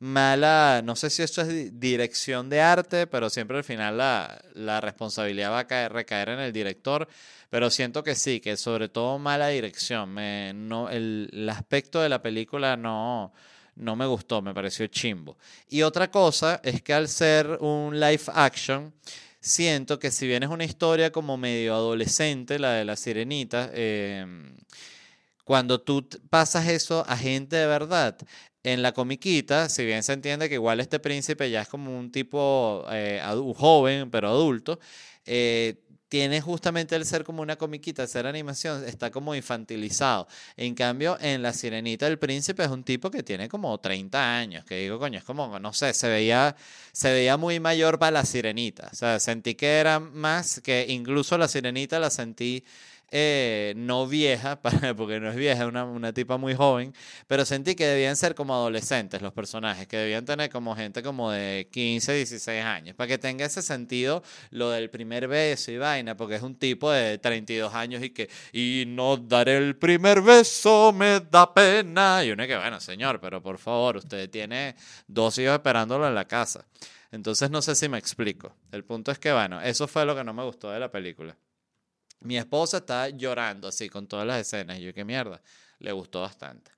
mala, no sé si eso es dirección de arte, pero siempre al final la, la responsabilidad va a caer, recaer en el director. Pero siento que sí, que sobre todo mala dirección. Me, no, el, el aspecto de la película no, no me gustó, me pareció chimbo. Y otra cosa es que al ser un live action, siento que si bien es una historia como medio adolescente, la de la sirenita, em, cuando tú pasas eso a gente de verdad, en la comiquita, si bien se entiende que igual este príncipe ya es como un tipo eh, joven, pero adulto, eh, tiene justamente el ser como una comiquita, el ser animación, está como infantilizado. En cambio, en La Sirenita, el príncipe es un tipo que tiene como 30 años, que digo, coño, es como, no sé, se veía, se veía muy mayor para La Sirenita. O sea, sentí que era más, que incluso La Sirenita la sentí eh, no vieja, porque no es vieja, es una, una, tipa muy joven, pero sentí que debían ser como adolescentes los personajes, que debían tener como gente como de 15, 16 años, para que tenga ese sentido lo del primer beso y vaina, porque es un tipo de 32 años y que, y no dar el primer beso me da pena, y uno que, bueno, señor, pero por favor, usted tiene dos hijos esperándolo en la casa. Entonces no sé si me explico. El punto es que, bueno, eso fue lo que no me gustó de la película. Mi esposa está llorando así con todas las escenas. Yo, qué mierda. Le gustó bastante.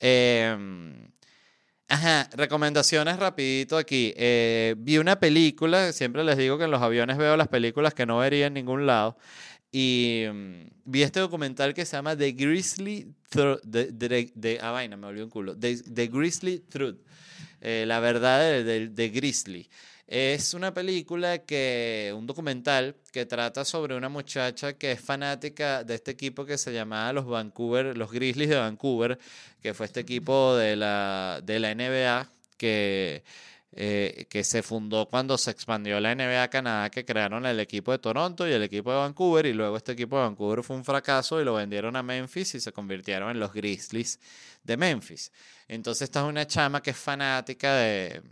Em, Ajá, recomendaciones rapidito aquí. Eh, vi una película, siempre les digo que en los aviones veo las películas que no vería en ningún lado. Y mm, vi este documental que se llama The Grizzly Truth. De, ah, vaina, me volvió un culo. The, Grizzly Truth. Eh, la verdad de, de, Grizzly. Es una película que, un documental que trata sobre una muchacha que es fanática de este equipo que se llamaba los Vancouver, los Grizzlies de Vancouver, que fue este equipo de la, de la NBA que, eh, que se fundó cuando se expandió la NBA a Canadá, que crearon el equipo de Toronto y el equipo de Vancouver, y luego este equipo de Vancouver fue un fracaso y lo vendieron a Memphis y se convirtieron en los Grizzlies de Memphis. Entonces esta es una chama que es fanática de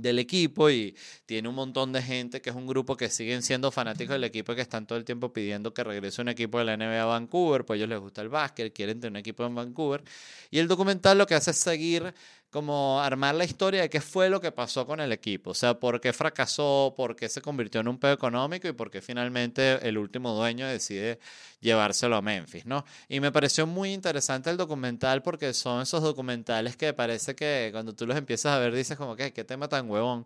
del equipo y tiene un montón de gente que es un grupo que siguen siendo fanáticos del equipo y que están todo el tiempo pidiendo que regrese un equipo de la NBA a Vancouver, pues a ellos les gusta el básquet, quieren tener un equipo en Vancouver. Y el documental lo que hace es seguir como armar la historia de qué fue lo que pasó con el equipo, o sea, por qué fracasó, por qué se convirtió en un pedo económico y por qué finalmente el último dueño decide llevárselo a Memphis, ¿no? Y me pareció muy interesante el documental porque son esos documentales que parece que cuando tú los empiezas a ver dices como que qué tema tan huevón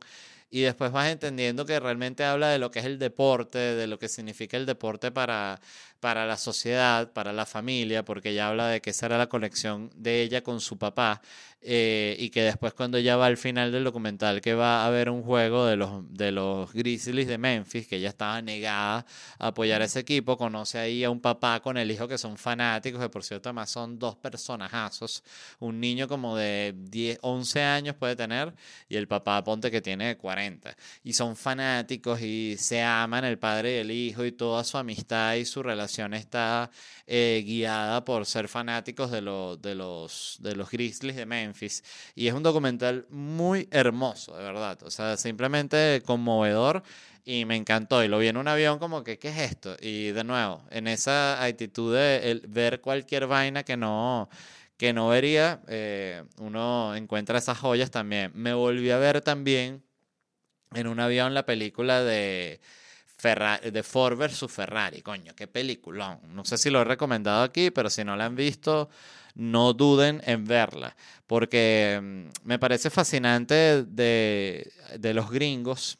y después vas entendiendo que realmente habla de lo que es el deporte, de lo que significa el deporte para, para la sociedad, para la familia, porque ella habla de que esa era la conexión de ella con su papá eh, y que después cuando ella va al final del documental que va a haber un juego de los, de los Grizzlies de Memphis, que ella estaba negada a apoyar a ese equipo, conoce ahí a un papá con el hijo que son fanáticos, que por cierto además son dos personajazos, un niño como de 10, 11 años puede tener y el papá ponte que tiene 40 y son fanáticos y se aman el padre y el hijo y toda su amistad y su relación está eh, guiada por ser fanáticos de, de, los, de los Grizzlies de Memphis y es un documental muy hermoso, de verdad. O sea, simplemente conmovedor y me encantó. Y lo vi en un avión como que, ¿qué es esto? Y de nuevo, en esa actitud de ver cualquier vaina que no que no vería, eh, uno encuentra esas joyas también. Me volví a ver también en un avión la película de, Ferrari, de Ford versus Ferrari. Coño, qué peliculón. No sé si lo he recomendado aquí, pero si no la han visto, no duden en verla, porque mm, me parece fascinante de, los gringos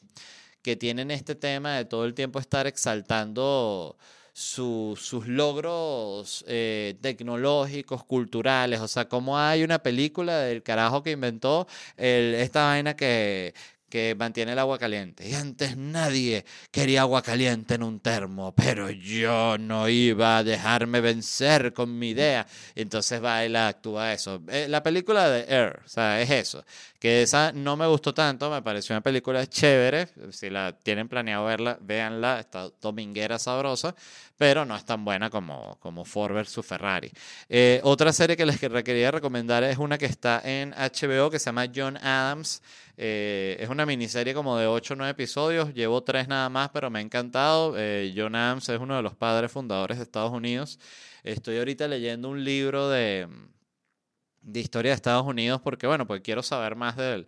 que tienen este tema de todo el tiempo estar exaltando sus logros eh, tecnológicos, culturales. O sea, como hay una película del carajo que inventó esta vaina que, que mantiene el agua caliente. Y antes nadie quería agua caliente en un termo, pero yo no iba a dejarme vencer con mi idea. Entonces va actúa eso. Eh, la película de Air, o sea, es eso. Que esa no me gustó tanto, me pareció una película chévere. Si la tienen planeado verla, véanla, está dominguera sabrosa, pero no es tan buena como, como Ford vs Ferrari. Eh, otra serie que les quería recomendar es una que está en HBO que se llama John Adams. Eh, es una miniserie como de 8 o 9 episodios, llevo 3 nada más, pero me ha encantado. Eh, John Adams es uno de los padres fundadores de Estados Unidos. Estoy ahorita leyendo un libro de, de historia de Estados Unidos porque, bueno, pues quiero saber más de él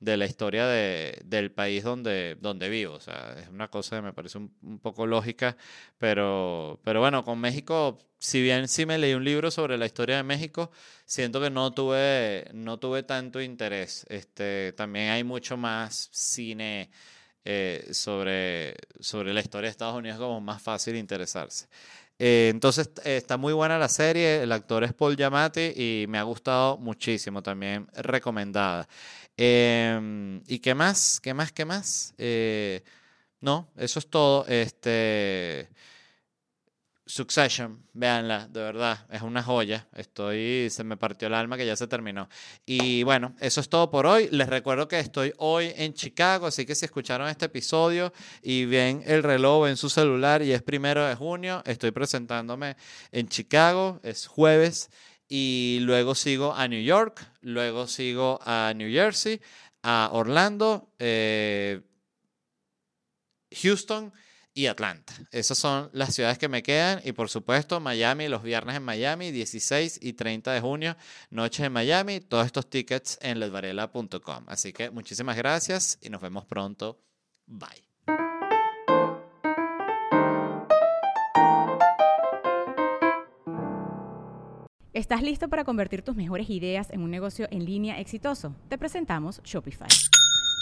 de la historia de, del país donde, donde vivo. O sea, es una cosa que me parece un, poco lógica, pero, pero bueno, con México, si bien sí me leí un libro sobre la historia de México, siento que no tuve, no tuve tanto interés. Este, también hay mucho más cine eh, sobre, sobre la historia de Estados Unidos como más fácil interesarse. Eh, entonces está muy buena la serie, el actor es Paul Giamatti y me ha gustado muchísimo, también recomendada. Em, ¿Y qué más? ¿Qué más? ¿Qué más? Eh, no, eso es todo. Este. Succession, véanla, de verdad, es una joya. Estoy, se me partió el alma que ya se terminó. Y bueno, eso es todo por hoy. Les recuerdo que estoy hoy en Chicago, así que si escucharon este episodio y ven el reloj en su celular y es primero de junio, estoy presentándome en Chicago, es jueves y luego sigo a New York, luego sigo a New Jersey, a Orlando, eh, Houston y Atlanta. Esas son las ciudades que me quedan y por supuesto Miami, los viernes en Miami, 16 y 30 de junio, noches en Miami, todos estos tickets en ledvarela.com. Así que muchísimas gracias y nos vemos pronto. Bye. ¿Estás listo para convertir tus mejores ideas en un negocio en línea exitoso? Te presentamos Shopify.